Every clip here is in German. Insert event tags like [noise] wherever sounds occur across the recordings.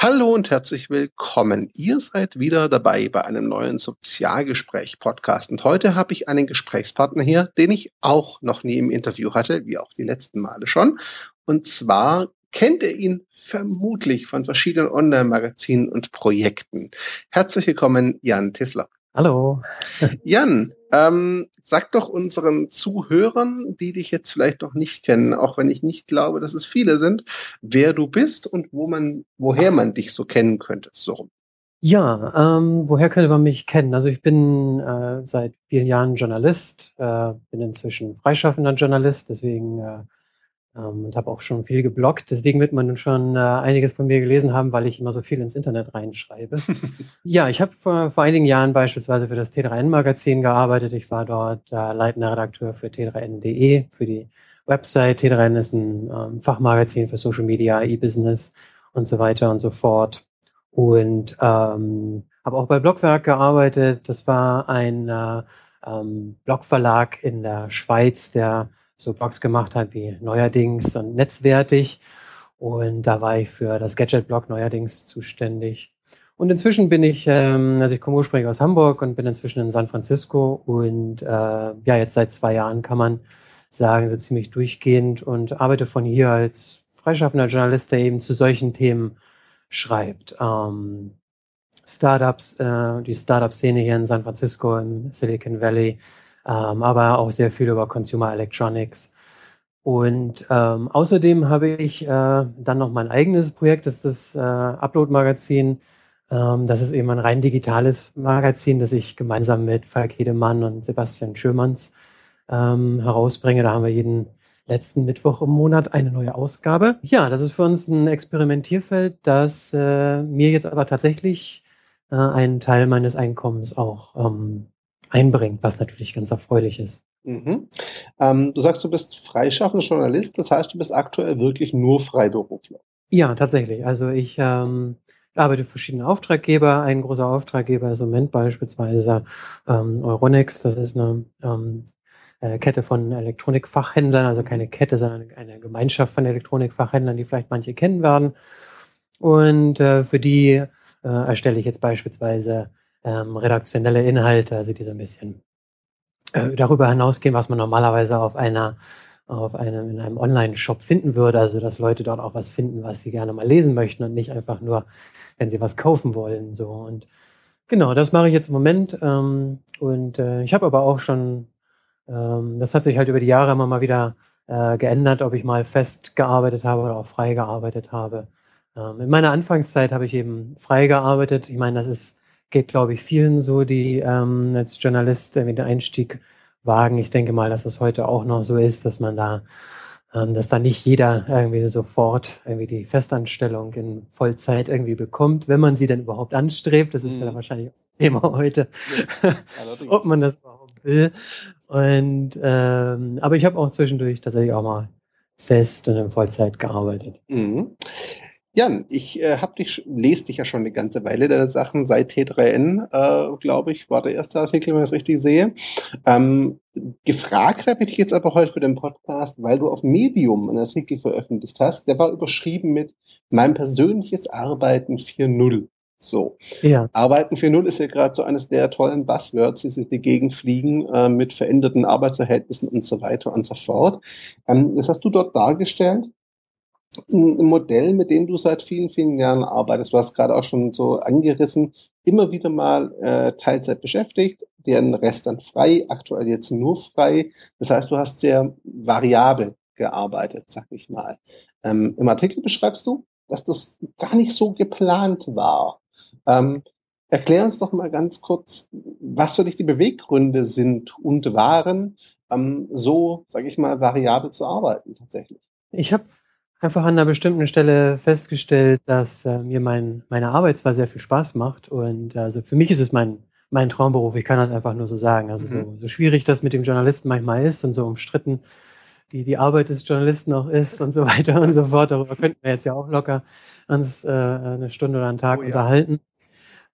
Hallo und herzlich willkommen. Ihr seid wieder dabei bei einem neuen Sozialgespräch-Podcast. Und heute habe ich einen Gesprächspartner hier, den ich auch noch nie im Interview hatte, wie auch die letzten Male schon. Und zwar kennt ihr ihn vermutlich von verschiedenen Online-Magazinen und Projekten. Herzlich willkommen, Jan Tisler. Hallo. Jan, ähm, sag doch unseren Zuhörern, die dich jetzt vielleicht noch nicht kennen, auch wenn ich nicht glaube, dass es viele sind, wer du bist und wo man, woher man dich so kennen könnte. So. Ja, ähm, woher könnte man mich kennen? Also ich bin äh, seit vielen Jahren Journalist, äh, bin inzwischen freischaffender Journalist, deswegen äh, ähm, und habe auch schon viel gebloggt. Deswegen wird man schon äh, einiges von mir gelesen haben, weil ich immer so viel ins Internet reinschreibe. [laughs] ja, ich habe vor, vor einigen Jahren beispielsweise für das T3N-Magazin gearbeitet. Ich war dort äh, leitender Redakteur für T3N.de, für die Website. T3N ist ein ähm, Fachmagazin für Social Media, E-Business und so weiter und so fort. Und ähm, habe auch bei Blogwerk gearbeitet. Das war ein äh, ähm, Blogverlag in der Schweiz, der so Blogs gemacht hat wie neuerdings und netzwertig. Und da war ich für das Gadget-Blog neuerdings zuständig. Und inzwischen bin ich, ähm, also ich komme ursprünglich aus Hamburg und bin inzwischen in San Francisco und äh, ja, jetzt seit zwei Jahren kann man sagen, so ziemlich durchgehend und arbeite von hier als freischaffender Journalist, der eben zu solchen Themen schreibt. Ähm, Startups, äh, die Startup-Szene hier in San Francisco im Silicon Valley, ähm, aber auch sehr viel über Consumer Electronics. Und ähm, außerdem habe ich äh, dann noch mein eigenes Projekt, das ist das äh, Upload-Magazin. Ähm, das ist eben ein rein digitales Magazin, das ich gemeinsam mit Falk Hedemann und Sebastian Schömanns ähm, herausbringe. Da haben wir jeden letzten Mittwoch im Monat eine neue Ausgabe. Ja, das ist für uns ein Experimentierfeld, das äh, mir jetzt aber tatsächlich äh, einen Teil meines Einkommens auch ähm, einbringt, was natürlich ganz erfreulich ist. Mhm. Ähm, du sagst, du bist freischaffender Journalist, das heißt, du bist aktuell wirklich nur Freiberufler. Ja, tatsächlich. Also ich ähm, arbeite für verschiedene Auftraggeber. Ein großer Auftraggeber ist im Moment beispielsweise ähm, Euronics. Das ist eine ähm, äh, Kette von Elektronikfachhändlern, also keine Kette, sondern eine Gemeinschaft von Elektronikfachhändlern, die vielleicht manche kennen werden. Und äh, für die äh, erstelle ich jetzt beispielsweise ähm, redaktionelle Inhalte, also die so ein bisschen äh, darüber hinausgehen, was man normalerweise auf einer auf einem, in einem Online-Shop finden würde, also dass Leute dort auch was finden, was sie gerne mal lesen möchten und nicht einfach nur, wenn sie was kaufen wollen. So und genau, das mache ich jetzt im Moment. Ähm, und äh, ich habe aber auch schon, ähm, das hat sich halt über die Jahre immer mal wieder äh, geändert, ob ich mal fest gearbeitet habe oder auch frei gearbeitet habe. Ähm, in meiner Anfangszeit habe ich eben frei gearbeitet. Ich meine, das ist geht, glaube ich, vielen so, die ähm, als Journalist irgendwie den Einstieg wagen. Ich denke mal, dass es heute auch noch so ist, dass man da, ähm, dass da nicht jeder irgendwie sofort irgendwie die Festanstellung in Vollzeit irgendwie bekommt, wenn man sie denn überhaupt anstrebt. Das ist mhm. ja wahrscheinlich Thema heute, [laughs] ob man das überhaupt will. Und ähm, aber ich habe auch zwischendurch tatsächlich auch mal fest und in Vollzeit gearbeitet. Mhm. Jan, ich äh, hab dich, lese dich ja schon eine ganze Weile deine Sachen seit T3N, äh, glaube ich, war der erste Artikel, wenn ich es richtig sehe. Ähm, gefragt habe ich dich jetzt aber heute für den Podcast, weil du auf Medium einen Artikel veröffentlicht hast. Der war überschrieben mit mein persönliches Arbeiten 4.0. So. Ja. Arbeiten 4.0 ist ja gerade so eines der tollen Buzzwords, die sich die Gegend fliegen, äh, mit veränderten Arbeitsverhältnissen und so weiter und so fort. Ähm, das hast du dort dargestellt ein Modell, mit dem du seit vielen, vielen Jahren arbeitest. Du hast gerade auch schon so angerissen, immer wieder mal äh, Teilzeit beschäftigt, deren Rest dann frei, aktuell jetzt nur frei. Das heißt, du hast sehr variabel gearbeitet, sag ich mal. Ähm, Im Artikel beschreibst du, dass das gar nicht so geplant war. Ähm, erklär uns doch mal ganz kurz, was für dich die Beweggründe sind und waren, ähm, so, sag ich mal, variabel zu arbeiten tatsächlich. Ich habe einfach an einer bestimmten Stelle festgestellt, dass äh, mir mein, meine Arbeit zwar sehr viel Spaß macht und also für mich ist es mein, mein Traumberuf, ich kann das einfach nur so sagen. Also mhm. so, so schwierig das mit dem Journalisten manchmal ist und so umstritten die, die Arbeit des Journalisten auch ist und so [laughs] weiter und so fort. Darüber könnten wir jetzt ja auch locker uns äh, eine Stunde oder einen Tag oh, ja. unterhalten.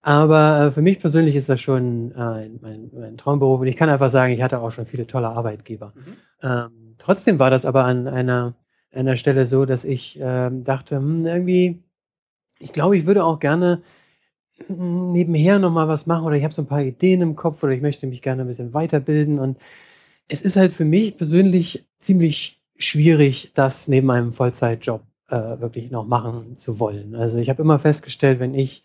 Aber äh, für mich persönlich ist das schon äh, mein, mein Traumberuf und ich kann einfach sagen, ich hatte auch schon viele tolle Arbeitgeber. Mhm. Ähm, trotzdem war das aber an einer an der Stelle so, dass ich ähm, dachte, hm, irgendwie ich glaube, ich würde auch gerne nebenher noch mal was machen oder ich habe so ein paar Ideen im Kopf oder ich möchte mich gerne ein bisschen weiterbilden und es ist halt für mich persönlich ziemlich schwierig, das neben einem Vollzeitjob äh, wirklich noch machen zu wollen. Also ich habe immer festgestellt, wenn ich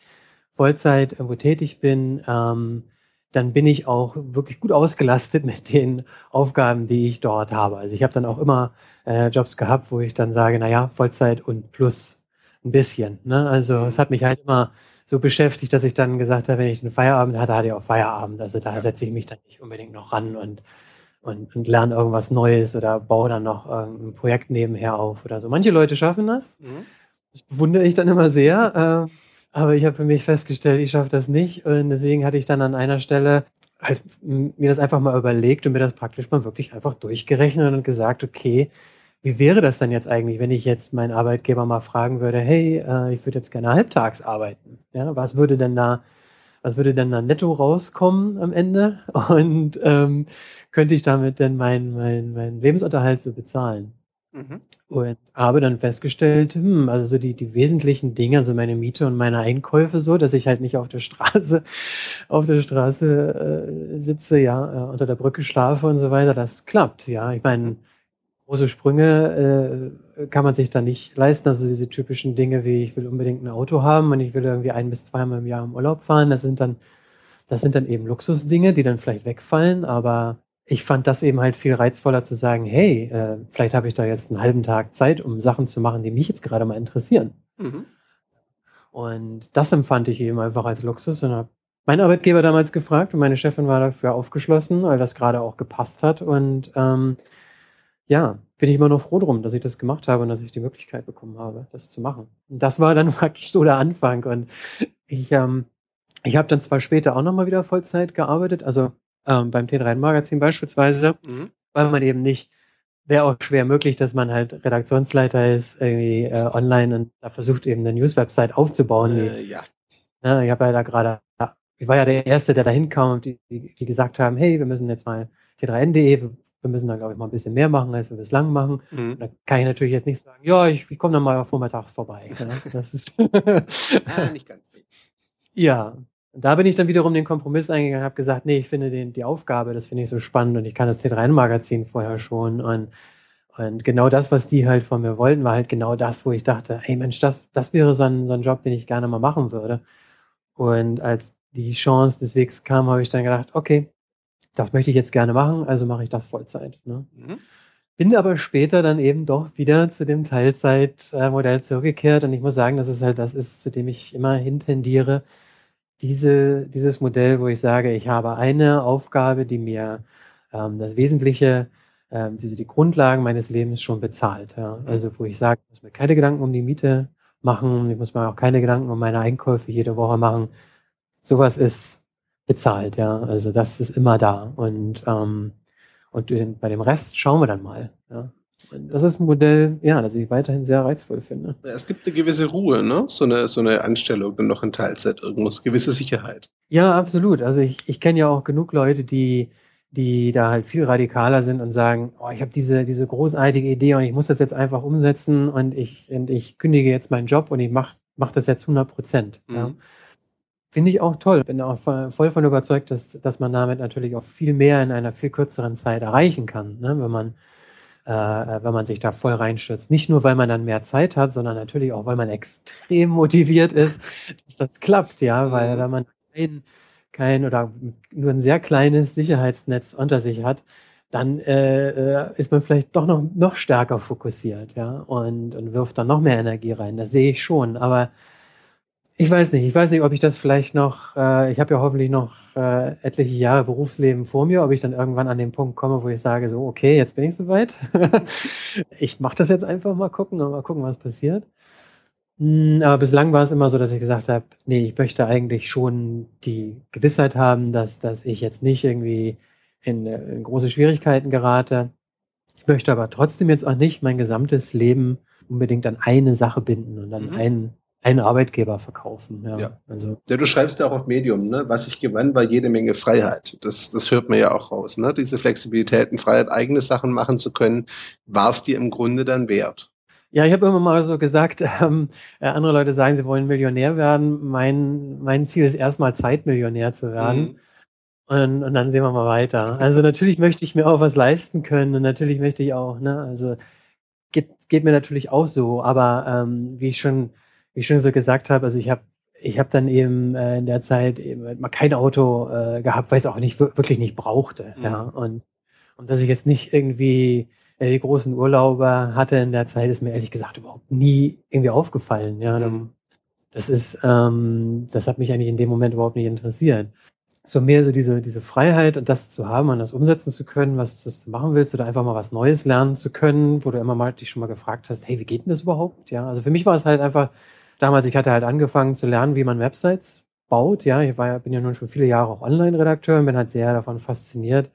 Vollzeit irgendwo tätig bin, ähm, dann bin ich auch wirklich gut ausgelastet [laughs] mit den Aufgaben, die ich dort habe. Also ich habe dann auch immer äh, Jobs gehabt, wo ich dann sage, naja, Vollzeit und plus ein bisschen. Ne? Also es hat mich halt immer so beschäftigt, dass ich dann gesagt habe, wenn ich einen Feierabend hatte, hatte ich auch Feierabend. Also da ja. setze ich mich dann nicht unbedingt noch ran und, und, und lerne irgendwas Neues oder baue dann noch ein Projekt nebenher auf oder so. Manche Leute schaffen das. Mhm. Das bewundere ich dann immer sehr. Äh, aber ich habe für mich festgestellt, ich schaffe das nicht. Und deswegen hatte ich dann an einer Stelle halt mir das einfach mal überlegt und mir das praktisch mal wirklich einfach durchgerechnet und gesagt, okay, wie wäre das dann jetzt eigentlich, wenn ich jetzt meinen Arbeitgeber mal fragen würde, hey, äh, ich würde jetzt gerne halbtags arbeiten. Ja, was würde denn da, was würde denn da netto rauskommen am Ende? [laughs] Und ähm, könnte ich damit denn meinen mein, mein Lebensunterhalt so bezahlen? Mhm. Und habe dann festgestellt, hm, also so die, die wesentlichen Dinge, also meine Miete und meine Einkäufe so, dass ich halt nicht auf der Straße, [laughs] auf der Straße äh, sitze, ja, äh, unter der Brücke schlafe und so weiter, das klappt, ja. Ich meine, große Sprünge äh, kann man sich da nicht leisten. Also diese typischen Dinge wie ich will unbedingt ein Auto haben und ich will irgendwie ein bis zweimal im Jahr im Urlaub fahren. Das sind dann, das sind dann eben Luxusdinge, die dann vielleicht wegfallen. Aber ich fand das eben halt viel reizvoller zu sagen, hey, äh, vielleicht habe ich da jetzt einen halben Tag Zeit, um Sachen zu machen, die mich jetzt gerade mal interessieren. Mhm. Und das empfand ich eben einfach als Luxus und habe meinen Arbeitgeber damals gefragt und meine Chefin war dafür aufgeschlossen, weil das gerade auch gepasst hat. Und ähm, ja, bin ich immer noch froh drum, dass ich das gemacht habe und dass ich die Möglichkeit bekommen habe, das zu machen. Und das war dann [laughs] praktisch so der Anfang. Und ich, ähm, ich habe dann zwar später auch nochmal wieder Vollzeit gearbeitet, also ähm, beim T3N-Magazin beispielsweise, mhm. weil man eben nicht, wäre auch schwer möglich, dass man halt Redaktionsleiter ist, irgendwie äh, online und da versucht eben eine News-Website aufzubauen. Äh, ja. ja. Ich habe ja da gerade, ich war ja der Erste, der da hinkam und die, die, die gesagt haben, hey, wir müssen jetzt mal T3N.de, wir müssen da, glaube ich, mal ein bisschen mehr machen, als wir bislang machen. Mhm. Da kann ich natürlich jetzt nicht sagen, ja, ich, ich komme dann mal vormittags vorbei. Ja, das ist ja, [laughs] nicht ganz richtig. [laughs] Ja, und da bin ich dann wiederum den Kompromiss eingegangen, habe gesagt, nee, ich finde den, die Aufgabe, das finde ich so spannend und ich kann das T3-Magazin vorher schon und, und genau das, was die halt von mir wollten, war halt genau das, wo ich dachte, hey Mensch, das, das wäre so ein, so ein Job, den ich gerne mal machen würde. Und als die Chance des Wegs kam, habe ich dann gedacht, okay, das möchte ich jetzt gerne machen, also mache ich das Vollzeit. Ne? Mhm. Bin aber später dann eben doch wieder zu dem Teilzeitmodell zurückgekehrt und ich muss sagen, das ist halt das ist, zu dem ich immer hintendiere. Diese, dieses Modell, wo ich sage, ich habe eine Aufgabe, die mir ähm, das Wesentliche, ähm, die, die Grundlagen meines Lebens schon bezahlt. Ja? Mhm. Also wo ich sage, ich muss mir keine Gedanken um die Miete machen, ich muss mir auch keine Gedanken um meine Einkäufe jede Woche machen. Sowas ist bezahlt, ja. Also das ist immer da. Und, ähm, und bei dem Rest schauen wir dann mal. Ja. Das ist ein Modell, ja, das ich weiterhin sehr reizvoll finde. Es gibt eine gewisse Ruhe, ne? So eine, so eine Anstellung noch in Teilzeit irgendwas, gewisse Sicherheit. Ja, absolut. Also ich, ich kenne ja auch genug Leute, die, die da halt viel radikaler sind und sagen, oh, ich habe diese, diese großartige Idee und ich muss das jetzt einfach umsetzen und ich, und ich kündige jetzt meinen Job und ich mache mach das jetzt 100 Prozent. Mhm. Ja. Finde ich auch toll. Bin auch voll von überzeugt, dass, dass man damit natürlich auch viel mehr in einer viel kürzeren Zeit erreichen kann, ne? wenn, man, äh, wenn man sich da voll reinstürzt. Nicht nur, weil man dann mehr Zeit hat, sondern natürlich auch, weil man extrem motiviert ist, [laughs] dass das klappt, ja, weil mhm. wenn man kein, kein oder nur ein sehr kleines Sicherheitsnetz unter sich hat, dann äh, äh, ist man vielleicht doch noch, noch stärker fokussiert, ja, und, und wirft dann noch mehr Energie rein. Das sehe ich schon. Aber ich weiß nicht, ich weiß nicht, ob ich das vielleicht noch, äh, ich habe ja hoffentlich noch äh, etliche Jahre Berufsleben vor mir, ob ich dann irgendwann an den Punkt komme, wo ich sage, so, okay, jetzt bin ich soweit. [laughs] ich mache das jetzt einfach mal gucken und mal gucken, was passiert. Hm, aber bislang war es immer so, dass ich gesagt habe, nee, ich möchte eigentlich schon die Gewissheit haben, dass, dass ich jetzt nicht irgendwie in, äh, in große Schwierigkeiten gerate. Ich möchte aber trotzdem jetzt auch nicht mein gesamtes Leben unbedingt an eine Sache binden und an mhm. einen einen Arbeitgeber verkaufen. Ja, ja. Also. ja du schreibst ja auch auf Medium, ne? was ich gewann, war jede Menge Freiheit. Das, das hört man ja auch raus. Ne? Diese Flexibilität und Freiheit, eigene Sachen machen zu können, war es dir im Grunde dann wert. Ja, ich habe immer mal so gesagt, [laughs] ähm, äh, andere Leute sagen, sie wollen Millionär werden. Mein, mein Ziel ist erstmal Zeitmillionär zu werden. Mhm. Und, und dann sehen wir mal weiter. Also natürlich möchte ich mir auch was leisten können und natürlich möchte ich auch, ne, also geht, geht mir natürlich auch so, aber ähm, wie ich schon, wie ich schon so gesagt habe, also ich habe ich habe dann eben äh, in der Zeit eben mal kein Auto äh, gehabt, weil ich es auch nicht wirklich nicht brauchte. Mhm. Ja. Und, und dass ich jetzt nicht irgendwie äh, die großen Urlauber hatte in der Zeit, ist mir ehrlich gesagt überhaupt nie irgendwie aufgefallen. Ja. Mhm. Das ist, ähm, das hat mich eigentlich in dem Moment überhaupt nicht interessiert so mehr so diese, diese Freiheit und das zu haben und das umsetzen zu können, was, was du machen willst oder einfach mal was Neues lernen zu können, wo du immer mal dich schon mal gefragt hast, hey, wie geht denn das überhaupt? Ja, also für mich war es halt einfach, damals, ich hatte halt angefangen zu lernen, wie man Websites baut. Ja, ich war bin ja nun schon viele Jahre auch Online-Redakteur und bin halt sehr davon fasziniert,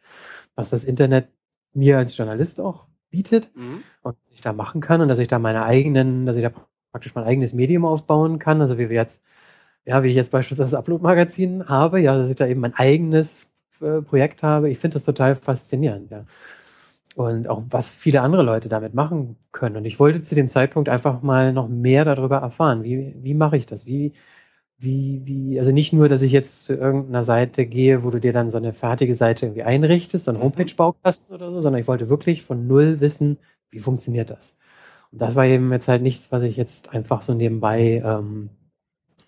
was das Internet mir als Journalist auch bietet mhm. und was ich da machen kann und dass ich da meine eigenen, dass ich da praktisch mein eigenes Medium aufbauen kann. Also wie wir jetzt ja, wie ich jetzt beispielsweise das Upload-Magazin habe, ja, dass ich da eben mein eigenes äh, Projekt habe. Ich finde das total faszinierend, ja. Und auch was viele andere Leute damit machen können. Und ich wollte zu dem Zeitpunkt einfach mal noch mehr darüber erfahren. Wie, wie mache ich das? Wie, wie, wie, also nicht nur, dass ich jetzt zu irgendeiner Seite gehe, wo du dir dann so eine fertige Seite irgendwie einrichtest, so ein mhm. Homepage-Baukasten oder so, sondern ich wollte wirklich von null wissen, wie funktioniert das? Und das war eben jetzt halt nichts, was ich jetzt einfach so nebenbei ähm,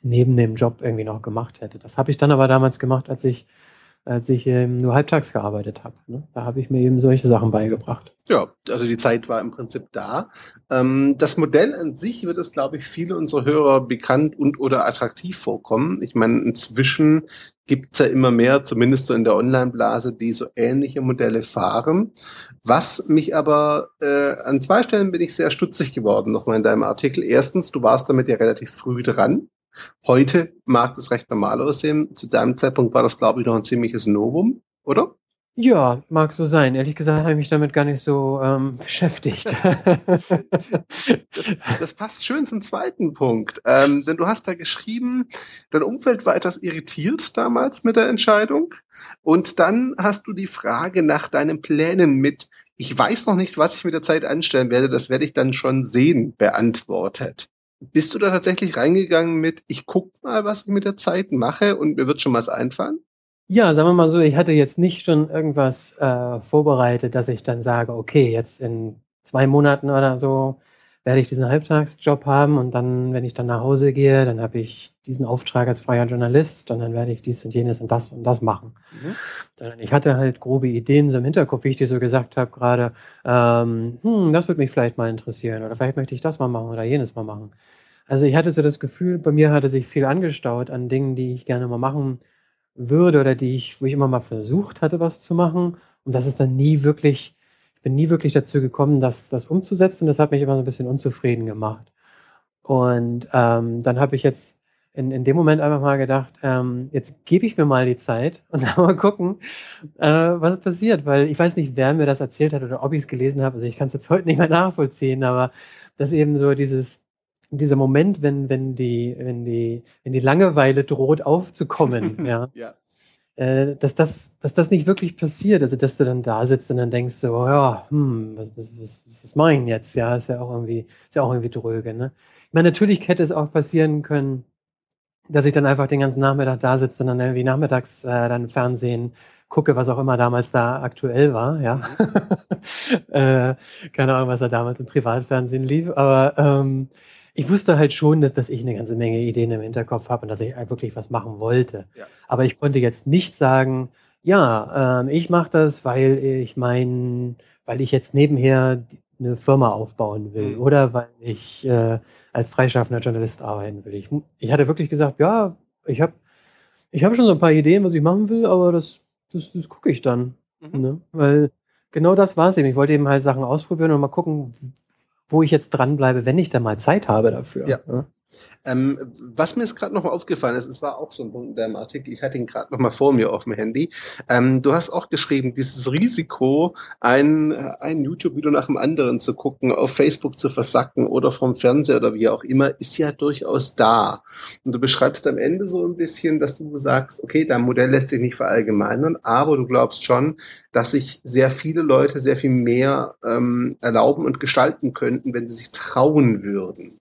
neben dem Job irgendwie noch gemacht hätte. Das habe ich dann aber damals gemacht, als ich, als ich ähm, nur halbtags gearbeitet habe. Ne? Da habe ich mir eben solche Sachen beigebracht. Ja, also die Zeit war im Prinzip da. Ähm, das Modell an sich wird es, glaube ich, viele unserer Hörer bekannt und oder attraktiv vorkommen. Ich meine, inzwischen gibt es ja immer mehr, zumindest so in der Online-Blase, die so ähnliche Modelle fahren. Was mich aber äh, an zwei Stellen bin ich sehr stutzig geworden, nochmal in deinem Artikel. Erstens, du warst damit ja relativ früh dran. Heute mag das recht normal aussehen. Zu deinem Zeitpunkt war das, glaube ich, noch ein ziemliches Novum, oder? Ja, mag so sein. Ehrlich gesagt habe ich mich damit gar nicht so ähm, [laughs] beschäftigt. das, das, passt schön zum zweiten Punkt. Ähm, denn du hast da geschrieben, dein Umfeld war etwas irritiert damals mit der Entscheidung. Und dann hast du die Frage nach deinen Plänen mit, ich weiß noch nicht, was ich mit der Zeit anstellen werde, das werde ich dann schon sehen, beantwortet. Bist du da tatsächlich reingegangen mit, ich guck mal, was ich mit der Zeit mache und mir wird schon was einfallen? Ja, sagen wir mal so, ich hatte jetzt nicht schon irgendwas äh, vorbereitet, dass ich dann sage, okay, jetzt in zwei Monaten oder so werde ich diesen Halbtagsjob haben und dann, wenn ich dann nach Hause gehe, dann habe ich diesen Auftrag als freier Journalist und dann werde ich dies und jenes und das und das machen. Mhm. Sondern ich hatte halt grobe Ideen so im Hinterkopf, wie ich dir so gesagt habe gerade, ähm, hm, das würde mich vielleicht mal interessieren oder vielleicht möchte ich das mal machen oder jenes mal machen. Also ich hatte so das Gefühl, bei mir hatte sich viel angestaut an Dingen, die ich gerne mal machen würde oder die ich, wo ich immer mal versucht hatte, was zu machen und das ist dann nie wirklich bin nie wirklich dazu gekommen, das, das umzusetzen. Das hat mich immer so ein bisschen unzufrieden gemacht. Und ähm, dann habe ich jetzt in, in dem Moment einfach mal gedacht, ähm, jetzt gebe ich mir mal die Zeit [laughs] und dann mal gucken, äh, was passiert. Weil ich weiß nicht, wer mir das erzählt hat oder ob ich es gelesen habe. Also ich kann es jetzt [laughs] heute nicht mehr nachvollziehen, aber dass eben so dieses, dieser Moment, wenn, wenn, die, wenn, die, wenn die Langeweile droht aufzukommen, [laughs] ja. ja äh, dass, das, dass das nicht wirklich passiert. Also, dass du dann da sitzt und dann denkst so, ja, hm, was, was, was, was denn jetzt? Ja, ist ja auch irgendwie, ist ja auch irgendwie dröge, ne? Ich meine, natürlich hätte es auch passieren können, dass ich dann einfach den ganzen Nachmittag da sitze und dann irgendwie nachmittags äh, dann Fernsehen gucke, was auch immer damals da aktuell war, ja. [laughs] äh, keine Ahnung, was da damals im Privatfernsehen lief, aber ähm, ich wusste halt schon, dass, dass ich eine ganze Menge Ideen im Hinterkopf habe und dass ich wirklich was machen wollte. Ja. Aber ich konnte jetzt nicht sagen, ja, ähm, ich mache das, weil ich mein, weil ich jetzt nebenher eine Firma aufbauen will mhm. oder weil ich äh, als freischaffender Journalist arbeiten will. Ich, ich hatte wirklich gesagt, ja, ich habe ich hab schon so ein paar Ideen, was ich machen will, aber das, das, das gucke ich dann. Mhm. Ne? Weil genau das war es eben. Ich wollte eben halt Sachen ausprobieren und mal gucken, wo ich jetzt dranbleibe, wenn ich da mal Zeit habe dafür. Ja. Ähm, was mir jetzt gerade noch mal aufgefallen ist, es war auch so ein Punkt in deinem Artikel, ich hatte ihn gerade noch mal vor mir auf dem Handy. Ähm, du hast auch geschrieben, dieses Risiko, ein, ein YouTube-Video nach dem anderen zu gucken, auf Facebook zu versacken oder vom Fernseher oder wie auch immer, ist ja durchaus da. Und du beschreibst am Ende so ein bisschen, dass du sagst, okay, dein Modell lässt sich nicht verallgemeinern, aber du glaubst schon, dass sich sehr viele Leute sehr viel mehr ähm, erlauben und gestalten könnten, wenn sie sich trauen würden.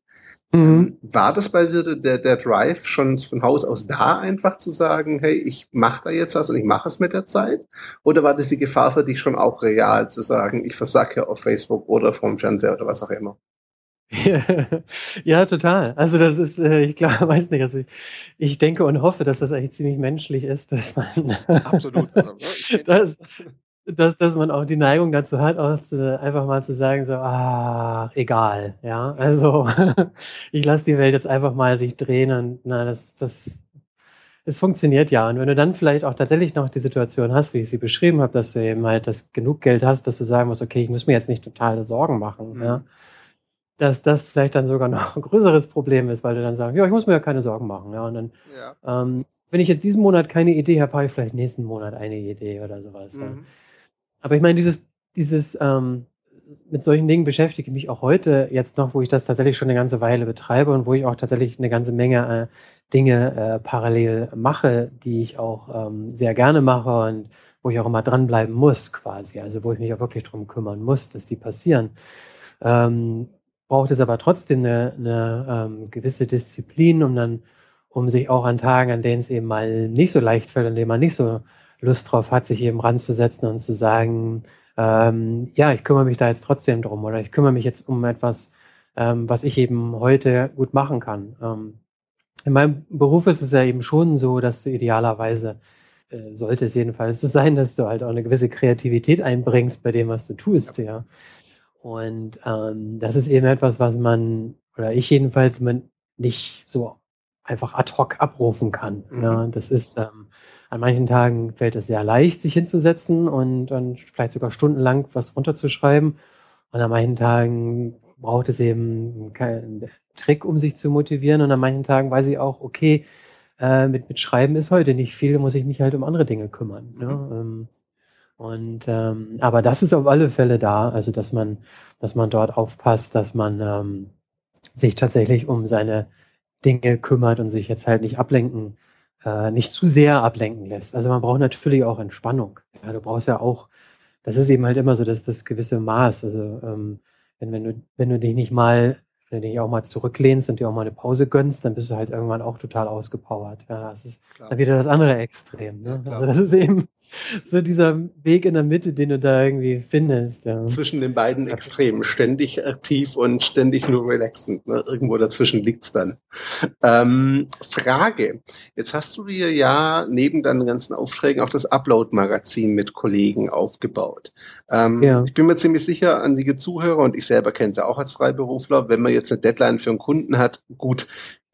Mhm. Ähm, war das bei dir der, der Drive schon von Haus aus da, einfach zu sagen, hey, ich mache da jetzt was und ich mache es mit der Zeit? Oder war das die Gefahr für dich schon auch real, zu sagen, ich versacke auf Facebook oder vom Fernseher oder was auch immer? [laughs] ja, total. Also das ist, äh, ich glaube, [laughs] weiß nicht, also ich, ich denke und hoffe, dass das eigentlich ziemlich menschlich ist, dass man Absolut. Also, ne, [laughs] dass, dass, man auch die Neigung dazu hat, auch äh, einfach mal zu sagen, so, ah, egal, ja. Also [laughs] ich lasse die Welt jetzt einfach mal sich drehen und na, das, das, es funktioniert ja. Und wenn du dann vielleicht auch tatsächlich noch die Situation hast, wie ich sie beschrieben habe, dass du eben halt das genug Geld hast, dass du sagen musst, okay, ich muss mir jetzt nicht totale Sorgen machen, mhm. ja. Dass das vielleicht dann sogar noch ein größeres Problem ist, weil du dann sagst, ja, ich muss mir ja keine Sorgen machen, ja. Und dann, ja. Ähm, wenn ich jetzt diesen Monat keine Idee habe, habe ich vielleicht nächsten Monat eine Idee oder sowas. Mhm. Ja. Aber ich meine, dieses, dieses ähm, mit solchen Dingen beschäftige ich mich auch heute jetzt noch, wo ich das tatsächlich schon eine ganze Weile betreibe und wo ich auch tatsächlich eine ganze Menge äh, Dinge äh, parallel mache, die ich auch ähm, sehr gerne mache und wo ich auch immer dranbleiben muss, quasi. Also wo ich mich auch wirklich darum kümmern muss, dass die passieren. Ähm, braucht es aber trotzdem eine, eine ähm, gewisse Disziplin, um dann, um sich auch an Tagen, an denen es eben mal nicht so leicht fällt, an denen man nicht so Lust drauf hat, sich eben ranzusetzen und zu sagen, ähm, ja, ich kümmere mich da jetzt trotzdem drum oder ich kümmere mich jetzt um etwas, ähm, was ich eben heute gut machen kann. Ähm, in meinem Beruf ist es ja eben schon so, dass du idealerweise, äh, sollte es jedenfalls so [laughs] sein, dass du halt auch eine gewisse Kreativität einbringst bei dem, was du tust, ja. Und ähm, das ist eben etwas, was man, oder ich jedenfalls, man nicht so einfach ad hoc abrufen kann. Mhm. Ja, das ist, ähm, an manchen Tagen fällt es sehr leicht, sich hinzusetzen und, und vielleicht sogar stundenlang was runterzuschreiben. Und an manchen Tagen braucht es eben keinen Trick, um sich zu motivieren. Und an manchen Tagen weiß ich auch, okay, äh, mit, mit Schreiben ist heute nicht viel, muss ich mich halt um andere Dinge kümmern. Ne? Mhm. Ähm, und ähm, aber das ist auf alle Fälle da, also dass man, dass man dort aufpasst, dass man ähm, sich tatsächlich um seine Dinge kümmert und sich jetzt halt nicht ablenken äh, nicht zu sehr ablenken lässt. Also man braucht natürlich auch Entspannung. Ja, du brauchst ja auch, das ist eben halt immer so, dass das gewisse Maß. Also ähm, wenn, wenn, du, wenn du dich nicht mal, wenn du dich auch mal zurücklehnst und dir auch mal eine Pause gönnst, dann bist du halt irgendwann auch total ausgepowert. Ja, das ist Klar. dann wieder das andere Extrem. Ne? Ja, also das ist eben, so dieser Weg in der Mitte, den du da irgendwie findest. Ja. Zwischen den beiden Extremen, ständig aktiv und ständig nur relaxend. Ne? Irgendwo dazwischen liegt's dann. Ähm, Frage. Jetzt hast du dir ja neben deinen ganzen Aufträgen auch das Upload-Magazin mit Kollegen aufgebaut. Ähm, ja. Ich bin mir ziemlich sicher, an die Zuhörer, und ich selber kenne es ja auch als Freiberufler, wenn man jetzt eine Deadline für einen Kunden hat, gut,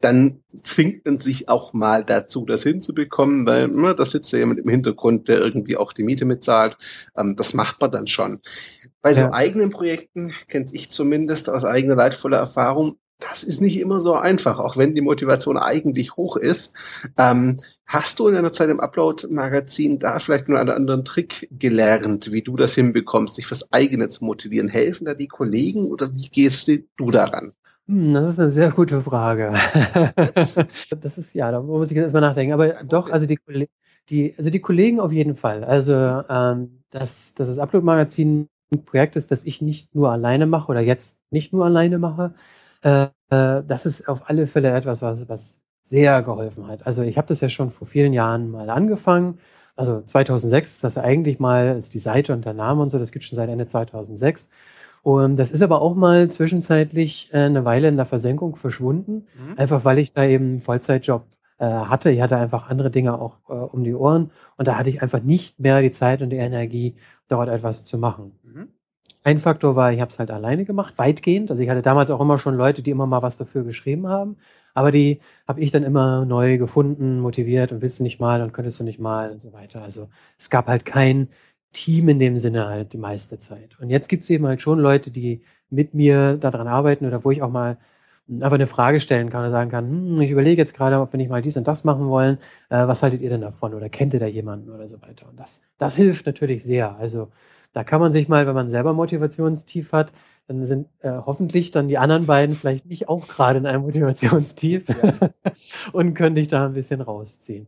dann zwingt man sich auch mal dazu, das hinzubekommen, weil ne, da sitzt ja jemand im Hintergrund, der irgendwie auch die Miete mitzahlt. Ähm, das macht man dann schon. Bei ja. so eigenen Projekten, kenne ich zumindest aus eigener leidvoller Erfahrung, das ist nicht immer so einfach, auch wenn die Motivation eigentlich hoch ist. Ähm, hast du in deiner Zeit im Upload-Magazin da vielleicht nur einen anderen Trick gelernt, wie du das hinbekommst, dich fürs eigene zu motivieren? Helfen da die Kollegen oder wie gehst du daran? Hm, das ist eine sehr gute Frage. [laughs] Das ist ja, da muss ich jetzt erstmal nachdenken. Aber doch, also die, die, also die Kollegen auf jeden Fall. Also ähm, dass, dass das Upload-Magazin ein Projekt ist, das ich nicht nur alleine mache oder jetzt nicht nur alleine mache, äh, äh das ist auf alle Fälle etwas, was, was sehr geholfen hat. Also ich habe das ja schon vor vielen Jahren mal angefangen. Also 2006 ist das eigentlich mal, also die Seite und der Name und so, das gibt schon seit Ende 2006. Und das ist aber auch mal zwischenzeitlich äh, eine Weile in der Versenkung verschwunden, mhm. einfach weil ich da eben einen Vollzeitjob äh, hatte. Ich hatte einfach andere Dinge auch äh, um die Ohren und da hatte ich einfach nicht mehr die Zeit und die Energie, dort etwas zu machen. Mhm. Ein Faktor war, ich habe es halt alleine gemacht, weitgehend. Also ich hatte damals auch immer schon Leute, die immer mal was dafür geschrieben haben, aber die habe ich dann immer neu gefunden, motiviert und willst du nicht mal und könntest du nicht mal und so weiter. Also es gab halt kein Team in dem Sinne halt die meiste Zeit. Und jetzt gibt es eben halt schon Leute, die mit mir daran arbeiten oder wo ich auch mal einfach eine Frage stellen kann und sagen kann, hm, ich überlege jetzt gerade, ob wir nicht mal dies und das machen wollen, äh, was haltet ihr denn davon oder kennt ihr da jemanden oder so weiter. Und das, das hilft natürlich sehr. Also da kann man sich mal, wenn man selber Motivationstief hat, dann sind äh, hoffentlich dann die anderen beiden vielleicht nicht auch gerade in einem Motivationstief ja. [laughs] und können dich da ein bisschen rausziehen.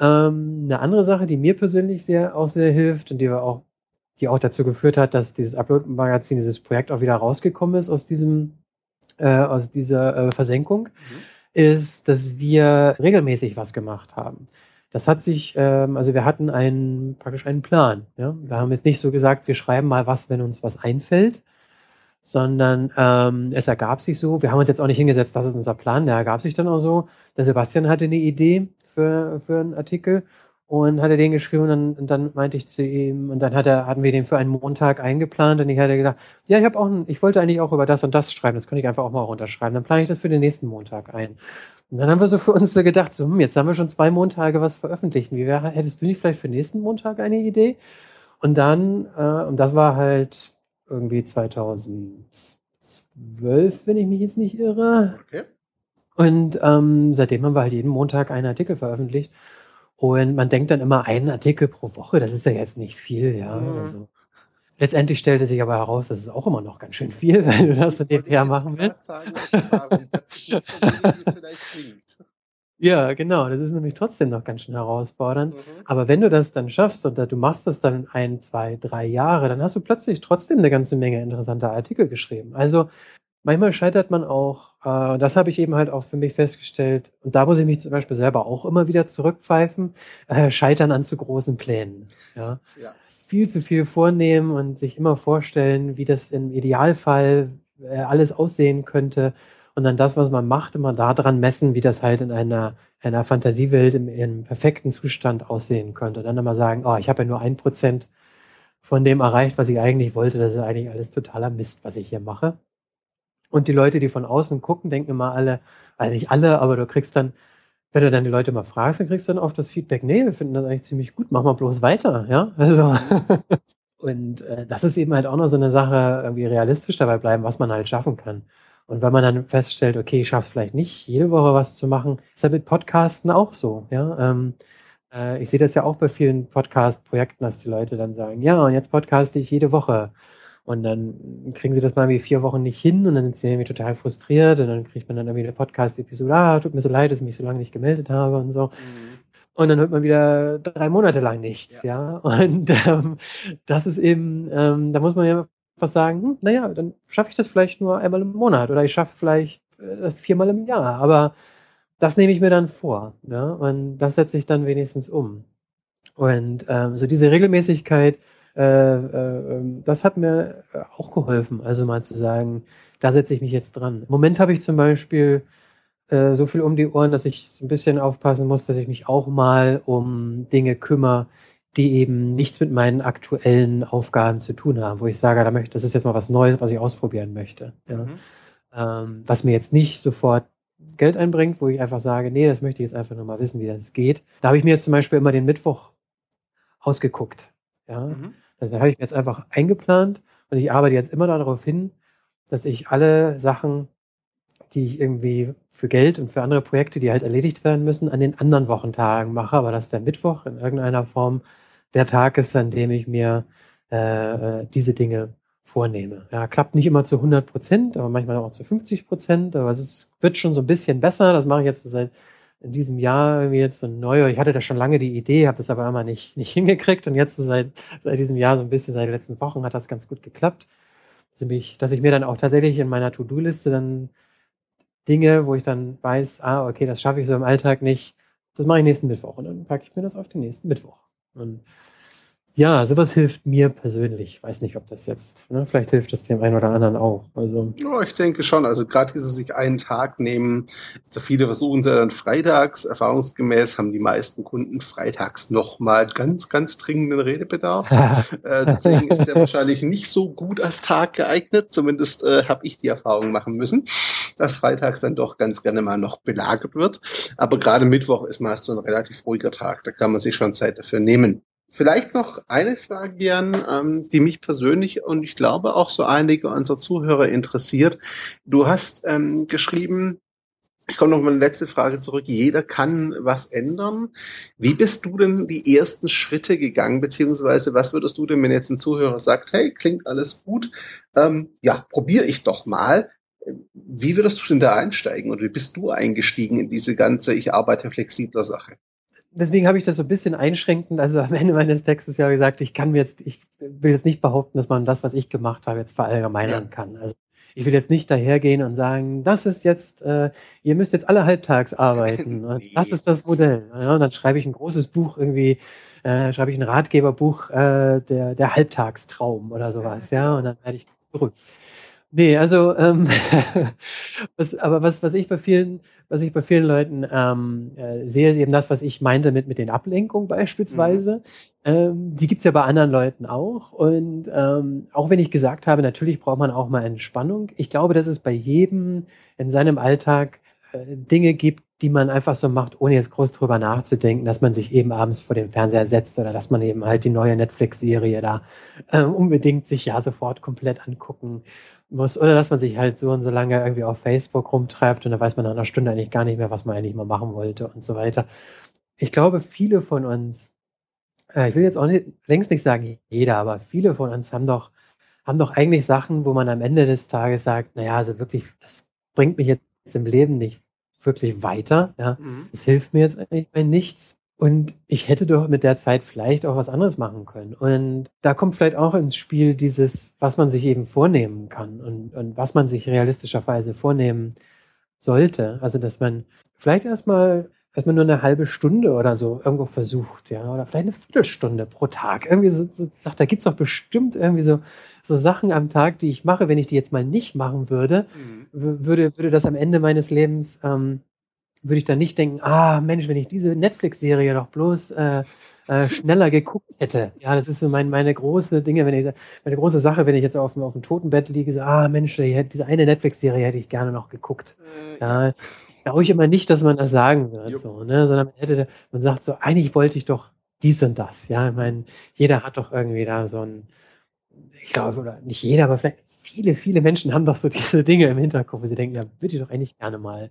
Ähm, eine andere Sache, die mir persönlich sehr auch sehr hilft und die wir auch, die auch dazu geführt hat, dass dieses Upload-Magazin, dieses Projekt auch wieder rausgekommen ist aus diesem, äh, aus dieser äh, Versenkung, mhm. ist, dass wir regelmäßig was gemacht haben. Das hat sich, ähm, also wir hatten einen, praktisch einen Plan. Ja? Wir haben jetzt nicht so gesagt, wir schreiben mal was, wenn uns was einfällt, sondern ähm, es ergab sich so, wir haben uns jetzt auch nicht hingesetzt, das ist unser Plan, der ergab sich dann auch so. Der Sebastian hatte eine Idee für, für einen Artikel und hatte den geschrieben und dann, und dann meinte ich zu ihm, und dann hat er, hatten wir den für einen Montag eingeplant und ich hatte gedacht, ja, ich habe auch, ein, ich wollte eigentlich auch über das und das schreiben, das könnte ich einfach auch mal runterschreiben. Dann plane ich das für den nächsten Montag ein. Und dann haben wir so für uns so gedacht, so, hm, jetzt haben wir schon zwei Montage was veröffentlicht. Wie wär, hättest du nicht vielleicht für nächsten Montag eine Idee? Und dann, äh, und das war halt irgendwie 2012, wenn ich mich jetzt nicht irre. Okay. Und ähm, seitdem haben wir halt jeden Montag einen Artikel veröffentlicht. Und man denkt dann immer einen Artikel pro Woche, das ist ja jetzt nicht viel, ja. Mhm. Also, letztendlich stellte sich aber heraus, das ist auch immer noch ganz schön viel, [laughs] wenn du das so nebenher machen willst. Sagen, Ja, genau. Das ist nämlich trotzdem noch ganz schön herausfordernd. Mhm. Aber wenn du das dann schaffst und du machst das dann ein, zwei, drei Jahre, dann hast du plötzlich trotzdem eine ganze Menge interessanter Artikel geschrieben. Also manchmal scheitert man auch, äh, das habe ich eben halt auch für mich festgestellt, und da muss ich mich zum Beispiel selber auch immer wieder zurückpfeifen, [laughs] äh, scheitern an zu großen Plänen. Ja? ja. Viel zu viel vornehmen und sich immer vorstellen, wie das im Idealfall äh, alles aussehen könnte und dann das, was man macht, immer daran messen, wie das halt in einer, einer Fantasiewelt im, im perfekten Zustand aussehen könnte. Und dann immer sagen, oh, ich habe ja nur ein Prozent von dem erreicht, was ich eigentlich wollte. Das ist eigentlich alles totaler Mist, was ich hier mache. Und die Leute, die von außen gucken, denken immer alle, also nicht alle, aber du kriegst dann, wenn du dann die Leute mal fragst, dann kriegst du dann oft das Feedback, nee, wir finden das eigentlich ziemlich gut, mach mal bloß weiter, ja. [laughs] Also und äh, das ist eben halt auch noch so eine Sache, irgendwie realistisch dabei bleiben, was man halt schaffen kann. Und wenn man dann feststellt, okay, ich schaffe es vielleicht nicht, jede Woche was zu machen, ist ja mit Podcasten auch so. Ja? Ähm, äh, ich sehe das ja auch bei vielen Podcast-Projekten, dass die Leute dann sagen, ja, und jetzt podcaste ich jede Woche. Und dann kriegen sie das mal wie vier Wochen nicht hin und dann sind sie irgendwie total frustriert und dann kriegt man dann irgendwie eine Podcast-Episode, ah, tut mir so leid, dass ich mich so lange nicht gemeldet habe und so. Mhm. Und dann hört man wieder drei Monate lang nichts, ja. ja? Und ähm, das ist eben, ähm, da muss man ja einfach sagen, hm, naja, dann schaffe ich das vielleicht nur einmal im Monat oder ich schaffe vielleicht äh, viermal im Jahr. Aber das nehme ich mir dann vor. Ja? Und das setze ich dann wenigstens um. Und ähm, so diese Regelmäßigkeit, das hat mir auch geholfen. Also mal zu sagen, da setze ich mich jetzt dran. Im Moment habe ich zum Beispiel äh, so viel um die Ohren, dass ich ein bisschen aufpassen muss, dass ich mich auch mal um Dinge kümmere, die eben nichts mit meinen aktuellen Aufgaben zu tun haben, wo ich sage, da möchte, das ist jetzt mal was Neues, was ich ausprobieren möchte. Ja. Mhm. Ähm, was mir jetzt nicht sofort Geld einbringt, wo ich einfach sage, nee, das möchte ich jetzt einfach nur mal wissen, wie das geht. Da habe ich mir jetzt zum Beispiel immer den Mittwoch ausgeguckt. Ja. Mhm. Also, da habe ich mir jetzt einfach eingeplant und ich arbeite jetzt immer darauf hin, dass ich alle Sachen, die ich irgendwie für Geld und für andere Projekte, die halt erledigt werden müssen, an den anderen Wochentagen mache, aber dass der Mittwoch in irgendeiner Form der Tag ist, an dem ich mir äh, diese Dinge vornehme. Ja, klappt nicht immer zu 100 Prozent, aber manchmal auch zu 50 Prozent. Aber es ist, wird schon so ein bisschen besser. Das mache ich jetzt so seit in diesem Jahr irgendwie jetzt so neu. Ich hatte da schon lange die Idee, habe das aber immer nicht, [laughs] nicht hingekriegt. Und jetzt seit, seit diesem Jahr so ein bisschen, seit den letzten Wochen hat das ganz gut geklappt. Dass ich, dass ich mir dann auch tatsächlich in meiner To-Do-Liste dann Dinge, wo ich dann weiß, ah, okay, das schaffe ich so im Alltag nicht, das mache ich nächsten Mittwoch. Und dann packe ich mir das auf den nächsten Mittwoch. Und ja, sowas hilft mir persönlich. Weiß nicht, ob das jetzt, ne, vielleicht hilft das dem einen oder anderen auch. Also. Ja, ich denke schon. Also gerade dieses sich einen Tag nehmen. Also viele versuchen es ja dann freitags. Erfahrungsgemäß haben die meisten Kunden freitags nochmal ganz, ganz dringenden Redebedarf. [laughs] äh, deswegen ist der wahrscheinlich nicht so gut als Tag geeignet. Zumindest äh, habe ich die Erfahrung machen müssen, dass freitags dann doch ganz gerne mal noch belagert wird. Aber gerade Mittwoch ist meist so ein relativ ruhiger Tag. Da kann man sich schon Zeit dafür nehmen. Vielleicht noch eine Frage, Jan, ähm, die mich persönlich und ich glaube auch so einige unserer Zuhörer interessiert. Du hast ähm, geschrieben, ich komme noch mal eine letzte Frage zurück. Jeder kann was ändern. Wie bist du denn die ersten Schritte gegangen, beziehungsweise was würdest du denn, wenn jetzt ein Zuhörer sagt, hey, klingt alles gut, ähm, ja, probiere ich doch mal. Wie würdest du denn da einsteigen und wie bist du eingestiegen in diese ganze Ich arbeite flexibler Sache? Deswegen habe ich das so ein bisschen einschränkend, also am Ende meines Textes ja gesagt, ich kann mir jetzt, ich will jetzt nicht behaupten, dass man das, was ich gemacht habe, jetzt verallgemeinern ja. kann. Also ich will jetzt nicht dahergehen und sagen, das ist jetzt, äh, ihr müsst jetzt alle halbtags [laughs] arbeiten. nee. Das ist das Modell. Ja, und dann schreibe ich ein großes Buch irgendwie, äh, schreibe ich ein Ratgeberbuch, äh, der, der Halbtagstraum oder sowas, ja, und dann werde ich berühmt. Nee, also, ähm, [laughs] was, aber was, was ich bei vielen, was ich bei vielen Leuten ähm, äh, sehe, eben das, was ich meinte mit, mit den Ablenkungen beispielsweise. Mhm. Ähm, die gibt's ja bei anderen Leuten auch. Und ähm, auch wenn ich gesagt habe, natürlich braucht man auch mal Entspannung. Ich glaube, dass es bei jedem in seinem Alltag äh, Dinge gibt, die man einfach so macht, ohne jetzt groß drüber nachzudenken, dass man sich eben abends vor dem Fernseher setzt oder dass man eben halt die neue Netflix-Serie da äh, unbedingt sich ja sofort komplett angucken muss. Oder dass man sich halt so und so lange irgendwie auf Facebook rumtreibt und da weiß man nach einer Stunde eigentlich gar nicht mehr, was man eigentlich mal machen wollte und so weiter. Ich glaube, viele von uns, äh, ich will jetzt auch nicht, längst nicht sagen jeder, aber viele von uns haben doch, haben doch eigentlich Sachen, wo man am Ende des Tages sagt, naja, also wirklich, das bringt mich jetzt im Leben nicht wirklich weiter. Ja, mhm. das hilft mir jetzt eigentlich bei nichts. Und ich hätte doch mit der Zeit vielleicht auch was anderes machen können. Und da kommt vielleicht auch ins Spiel dieses, was man sich eben vornehmen kann und, und was man sich realistischerweise vornehmen sollte. Also, dass man vielleicht erstmal erstmal nur eine halbe Stunde oder so irgendwo versucht, ja, oder vielleicht eine Viertelstunde pro Tag. Irgendwie so, so sagt, da gibt's doch bestimmt irgendwie so, so Sachen am Tag, die ich mache. Wenn ich die jetzt mal nicht machen würde, mhm. würde, würde das am Ende meines Lebens ähm, würde ich dann nicht denken, ah Mensch, wenn ich diese Netflix-Serie doch bloß äh, äh, schneller geguckt hätte. Ja, das ist so mein, meine große Dinge, wenn ich meine große Sache, wenn ich jetzt auf, auf dem Totenbett liege, so, ah Mensch, diese eine Netflix-Serie hätte ich gerne noch geguckt. Äh, ja, glaube ich immer nicht, dass man das sagen wird, so, ne? sondern man hätte, man sagt so, eigentlich wollte ich doch dies und das. Ja, ich meine, jeder hat doch irgendwie da so ein, ich glaube, oder nicht jeder, aber vielleicht viele, viele Menschen haben doch so [laughs] diese Dinge im Hinterkopf, wo sie denken, ja, würde ich doch eigentlich gerne mal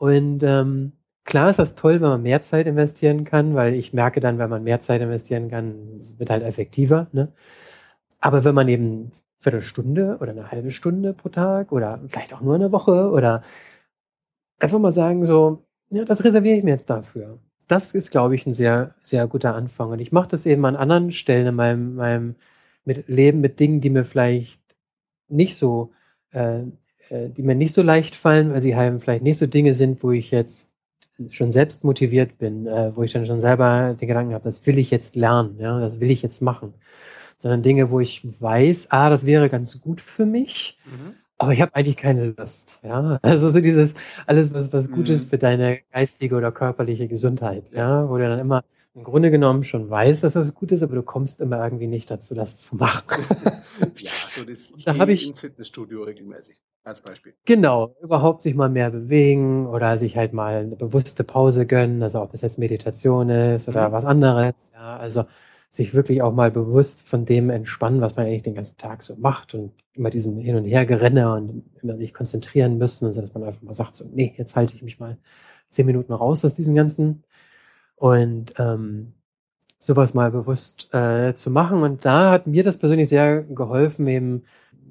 und ähm, klar ist das toll, wenn man mehr Zeit investieren kann, weil ich merke dann, wenn man mehr Zeit investieren kann, es wird halt effektiver. Ne? Aber wenn man eben eine Viertelstunde oder eine halbe Stunde pro Tag oder vielleicht auch nur eine Woche oder einfach mal sagen, so, ja, das reserviere ich mir jetzt dafür. Das ist, glaube ich, ein sehr, sehr guter Anfang. Und ich mache das eben an anderen Stellen in meinem, meinem mit Leben mit Dingen, die mir vielleicht nicht so äh, die mir nicht so leicht fallen, weil sie halt vielleicht nicht so Dinge sind, wo ich jetzt schon selbst motiviert bin, äh, wo ich dann schon selber den Gedanken habe, das will ich jetzt lernen, ja, das will ich jetzt machen. Sondern Dinge, wo ich weiß, ah, das wäre ganz gut für mich, mhm. aber ich habe eigentlich keine Lust. Ja? Also so dieses, alles, was, was gut mhm. ist für deine geistige oder körperliche Gesundheit, ja, wo du dann immer im Grunde genommen schon weißt, dass das gut ist, aber du kommst immer irgendwie nicht dazu, das zu machen. [laughs] ja, so das da habe ich ins Fitnessstudio regelmäßig als Beispiel. Genau, überhaupt sich mal mehr bewegen oder sich halt mal eine bewusste Pause gönnen, also ob das jetzt Meditation ist oder mhm. was anderes. Ja, also sich wirklich auch mal bewusst von dem entspannen, was man eigentlich den ganzen Tag so macht und immer diesem Hin- und Hergerenne und immer sich konzentrieren müssen und so, dass man einfach mal sagt, so, nee, jetzt halte ich mich mal zehn Minuten raus aus diesem Ganzen und ähm, sowas mal bewusst äh, zu machen. Und da hat mir das persönlich sehr geholfen, eben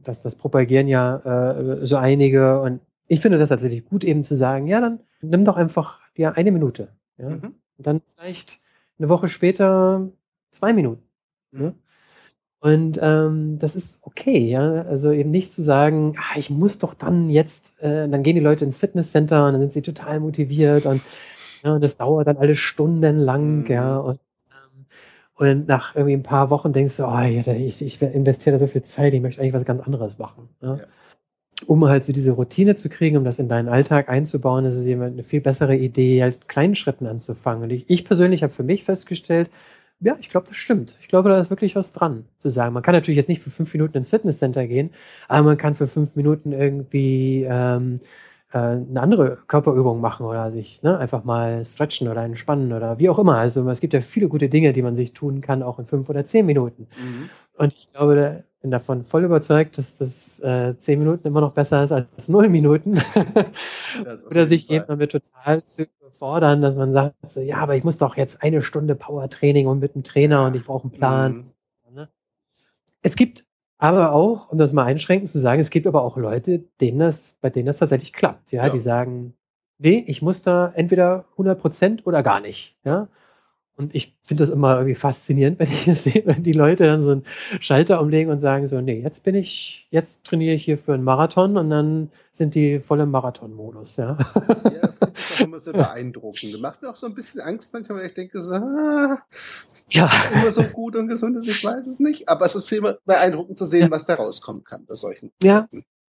das, das propagieren ja äh, so einige. Und ich finde das tatsächlich gut, eben zu sagen, ja, dann nimm doch einfach dir eine Minute. Ja? Mhm. Und dann vielleicht eine Woche später zwei Minuten. Ne? Mhm. Ne? Und ähm, das ist okay, ja. Also eben nicht zu sagen, ah, ich muss doch dann jetzt, äh, dann gehen die Leute ins Fitnesscenter und dann sind sie total motiviert und, ja, das dauert dann alle Stunden lang, mhm. ja. Und und nach irgendwie ein paar Wochen denkst du, oh, ich, ich investiere da so viel Zeit, ich möchte eigentlich was ganz anderes machen. Ja? Ja. Um halt so diese Routine zu kriegen, um das in deinen Alltag einzubauen, ist es eben eine viel bessere Idee, halt kleinen Schritten anzufangen. Und ich, ich persönlich habe für mich festgestellt, ja, ich glaube, das stimmt. Ich glaube, da ist wirklich was dran, zu sagen. Man kann natürlich jetzt nicht für fünf Minuten ins Fitnesscenter gehen, aber man kann für fünf Minuten irgendwie ähm, äh, eine andere Körperübung machen oder sich ne, einfach mal stretchen oder entspannen oder wie auch immer. Also es gibt ja viele gute Dinge, die man sich tun kann, auch in fünf oder zehn Minuten. Mhm. Und ich glaube, bin davon voll überzeugt, dass das äh, zehn Minuten immer noch besser ist als null Minuten. [laughs] oder sich eben damit total zu überfordern, dass man sagt, so, ja, aber ich muss doch jetzt eine Stunde Power-Training und mit einem Trainer und ich brauche einen Plan. Mhm. Ne? Es gibt aber auch, um das mal einschränkend zu sagen, es gibt aber auch Leute, denen das, bei denen das tatsächlich klappt. Ja, ja. die sagen, nee, ich muss da entweder 100 Prozent oder gar nicht. Ja, und ich finde das immer irgendwie faszinierend, [laughs] wenn ich das sehe, wenn die Leute dann so einen Schalter umlegen und sagen so, nee, jetzt bin ich, jetzt trainiere ich hier für einen Marathon und dann sind die voll im Marathon-Modus, ja. Ja, das ist auch immer sehr [laughs] beeindruckend. Das macht mir auch so ein bisschen Angst manchmal, weil ich denke so, ah, ja. immer so gut und gesund ist, ich weiß es nicht. Aber es ist immer beeindruckend zu sehen, ja. was da rauskommen kann bei solchen. Ja.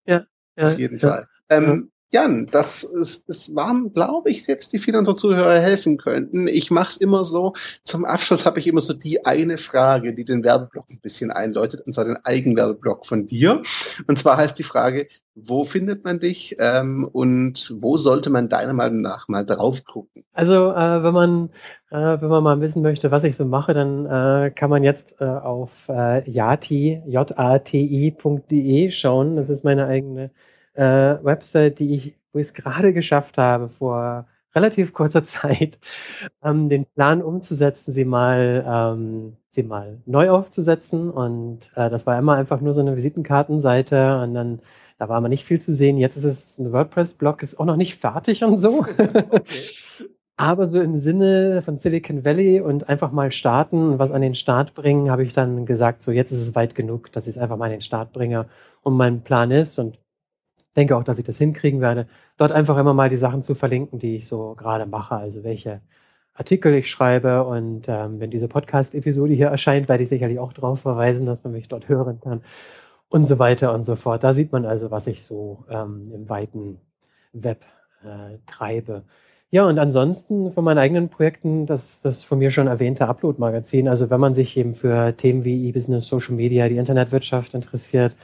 Ja. ja. Auf jeden ja. Fall. Ähm, Jan, das, ist, das waren, glaube ich, Tipps, die viele unserer Zuhörer helfen könnten. Ich mache es immer so, zum Abschluss habe ich immer so die eine Frage, die den Werbeblock ein bisschen einläutet, und zwar den Eigenwerbeblock von dir. Und zwar heißt die Frage, wo findet man dich ähm, und wo sollte man deiner Meinung nach mal drauf gucken? Also äh, wenn man äh, wenn man mal wissen möchte, was ich so mache, dann äh, kann man jetzt äh, auf äh, jati.de schauen. Das ist meine eigene äh, Website, die ich, wo ich es gerade geschafft habe, vor relativ kurzer [laughs] Zeit, ähm, den Plan umzusetzen, sie mal, ähm, sie mal neu aufzusetzen. Und äh, das war immer einfach nur so eine Visitenkartenseite und dann da war aber nicht viel zu sehen. Jetzt ist es ein WordPress-Blog, ist auch noch nicht fertig und so. Okay. [laughs] Aber so im Sinne von Silicon Valley und einfach mal starten und was an den Start bringen, habe ich dann gesagt, so jetzt ist es weit genug, dass ich es einfach mal an den Start bringe. Und mein Plan ist, und denke auch, dass ich das hinkriegen werde, dort einfach immer mal die Sachen zu verlinken, die ich so gerade mache, also welche Artikel ich schreibe. Und ähm, wenn diese Podcast-Episode hier erscheint, werde ich sicherlich auch darauf verweisen, dass man mich dort hören kann und so weiter und so fort. Da sieht man also, was ich so ähm, im weiten Web äh, treibe. Ja, und ansonsten von meinen eigenen Projekten, das, das von mir schon erwähnte Upload-Magazin. Also wenn man sich eben für Themen wie E-Business, Social Media, die Internetwirtschaft interessiert,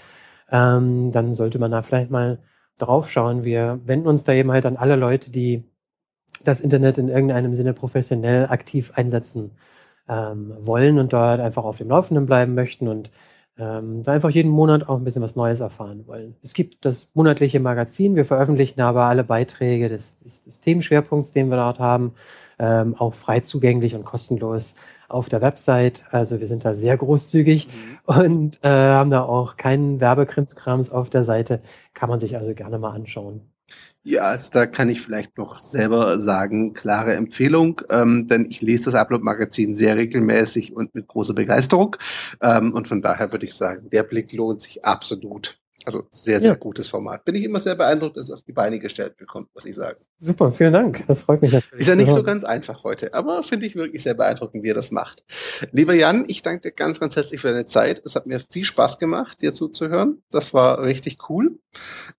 ähm, dann sollte man da vielleicht mal drauf schauen. Wir wenden uns da eben halt an alle Leute, die das Internet in irgendeinem Sinne professionell aktiv einsetzen ähm, wollen und dort einfach auf dem Laufenden bleiben möchten und ähm, da einfach jeden Monat auch ein bisschen was Neues erfahren wollen. Es gibt das monatliche Magazin, wir veröffentlichen aber alle Beiträge des, des, des Themenschwerpunkts, den wir dort haben, ähm, auch frei zugänglich und kostenlos auf der Website. Also wir sind da sehr großzügig mhm. und äh, haben da auch keinen Werbekrimskrams auf der Seite. Kann man sich also gerne mal anschauen. Ja, also da kann ich vielleicht noch selber sagen, klare Empfehlung, ähm, denn ich lese das Upload-Magazin sehr regelmäßig und mit großer Begeisterung. Ähm, und von daher würde ich sagen, der Blick lohnt sich absolut. Also sehr, sehr ja. gutes Format. Bin ich immer sehr beeindruckt, dass es auf die Beine gestellt bekommt, muss ich sagen. Super, vielen Dank. Das freut mich natürlich. Ist ja nicht so ganz einfach heute, aber finde ich wirklich sehr beeindruckend, wie er das macht. Lieber Jan, ich danke dir ganz, ganz herzlich für deine Zeit. Es hat mir viel Spaß gemacht, dir zuzuhören. Das war richtig cool.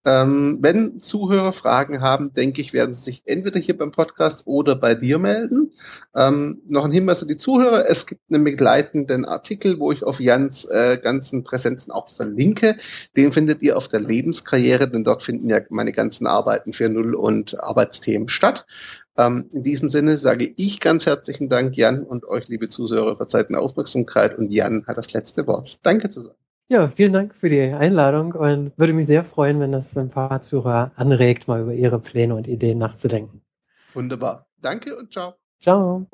Ähm, wenn Zuhörer Fragen haben, denke ich, werden sie sich entweder hier beim Podcast oder bei dir melden. Ähm, noch ein Hinweis an die Zuhörer. Es gibt einen begleitenden Artikel, wo ich auf Jans äh, ganzen Präsenzen auch verlinke. Den findet ihr auf der Lebenskarriere, denn dort finden ja meine ganzen Arbeiten für Null und Arbeit Arbeitsthemen statt. Ähm, in diesem Sinne sage ich ganz herzlichen Dank, Jan, und euch, liebe Zuhörer, für Zeit und Aufmerksamkeit. Und Jan hat das letzte Wort. Danke zusammen. Ja, vielen Dank für die Einladung und würde mich sehr freuen, wenn das ein paar Zuhörer anregt, mal über ihre Pläne und Ideen nachzudenken. Wunderbar. Danke und ciao. Ciao.